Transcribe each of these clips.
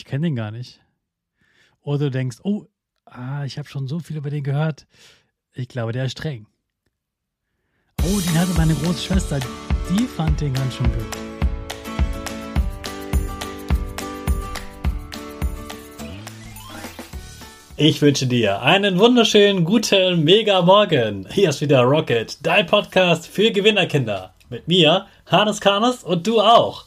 ich kenne den gar nicht. Oder du denkst, oh, ah, ich habe schon so viel über den gehört. Ich glaube, der ist streng. Oh, den hatte meine große Schwester. Die fand den ganz schön blöd. Ich wünsche dir einen wunderschönen guten Mega Morgen. Hier ist wieder Rocket, dein Podcast für Gewinnerkinder. Mit mir, Hannes Karnes und du auch.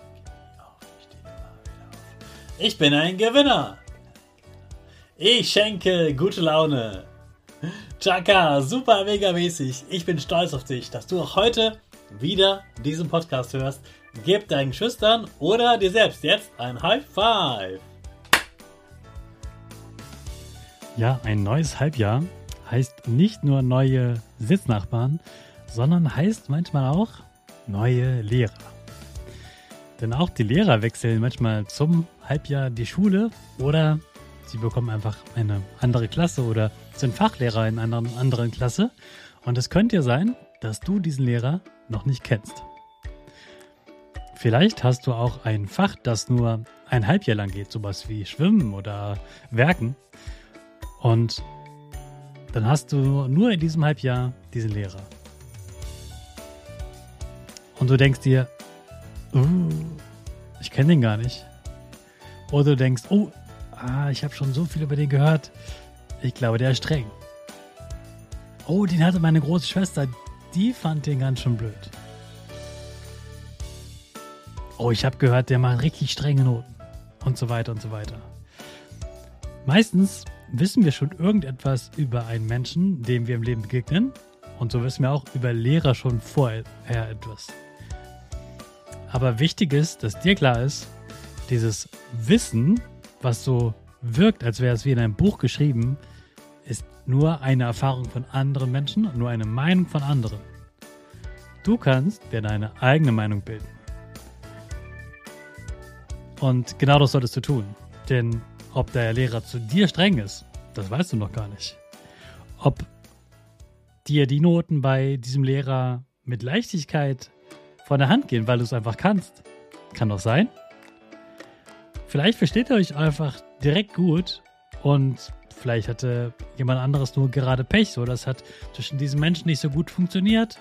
Ich bin ein Gewinner. Ich schenke gute Laune. Chaka, super mega mäßig. Ich bin stolz auf dich, dass du auch heute wieder diesen Podcast hörst. Gib deinen Schüchtern oder dir selbst jetzt ein High Five. Ja, ein neues Halbjahr heißt nicht nur neue Sitznachbarn, sondern heißt manchmal auch neue Lehrer. Denn auch die Lehrer wechseln manchmal zum Halbjahr die Schule oder sie bekommen einfach eine andere Klasse oder sind Fachlehrer in einer anderen Klasse. Und es könnte ja sein, dass du diesen Lehrer noch nicht kennst. Vielleicht hast du auch ein Fach, das nur ein Halbjahr lang geht, sowas wie Schwimmen oder Werken. Und dann hast du nur in diesem Halbjahr diesen Lehrer. Und du denkst dir, uh, ich kenne den gar nicht. Oder du denkst, oh, ah, ich habe schon so viel über den gehört. Ich glaube, der ist streng. Oh, den hatte meine große Schwester. Die fand den ganz schön blöd. Oh, ich habe gehört, der macht richtig strenge Noten. Und so weiter und so weiter. Meistens wissen wir schon irgendetwas über einen Menschen, dem wir im Leben begegnen. Und so wissen wir auch über Lehrer schon vorher etwas. Aber wichtig ist, dass dir klar ist, dieses Wissen, was so wirkt, als wäre es wie in einem Buch geschrieben, ist nur eine Erfahrung von anderen Menschen, nur eine Meinung von anderen. Du kannst dir deine eigene Meinung bilden. Und genau das solltest du tun. Denn ob der Lehrer zu dir streng ist, das weißt du noch gar nicht. Ob dir die Noten bei diesem Lehrer mit Leichtigkeit von der Hand gehen, weil du es einfach kannst, kann doch sein. Vielleicht versteht ihr euch einfach direkt gut und vielleicht hatte jemand anderes nur gerade Pech, so das hat zwischen diesen Menschen nicht so gut funktioniert.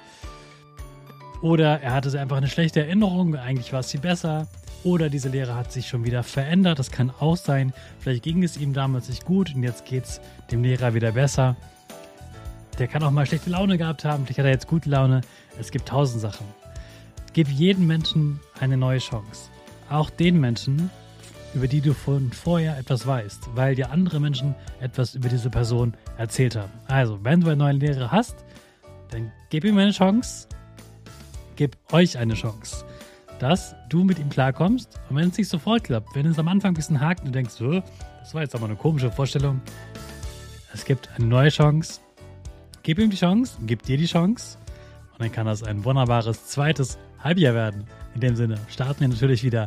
Oder er hatte einfach eine schlechte Erinnerung, eigentlich war es sie besser. Oder diese Lehre hat sich schon wieder verändert, das kann auch sein. Vielleicht ging es ihm damals nicht gut und jetzt geht es dem Lehrer wieder besser. Der kann auch mal schlechte Laune gehabt haben, vielleicht hat er jetzt gute Laune. Es gibt tausend Sachen. Gib jedem Menschen eine neue Chance. Auch den Menschen, über die du von vorher etwas weißt, weil dir andere Menschen etwas über diese Person erzählt haben. Also, wenn du einen neuen Lehrer hast, dann gib ihm eine Chance, gib euch eine Chance, dass du mit ihm klarkommst. Und wenn es nicht sofort klappt, wenn es am Anfang ein bisschen hakt und du denkst, das war jetzt aber eine komische Vorstellung, es gibt eine neue Chance. Gib ihm die Chance, gib dir die Chance und dann kann das ein wunderbares zweites Halbjahr werden. In dem Sinne starten wir natürlich wieder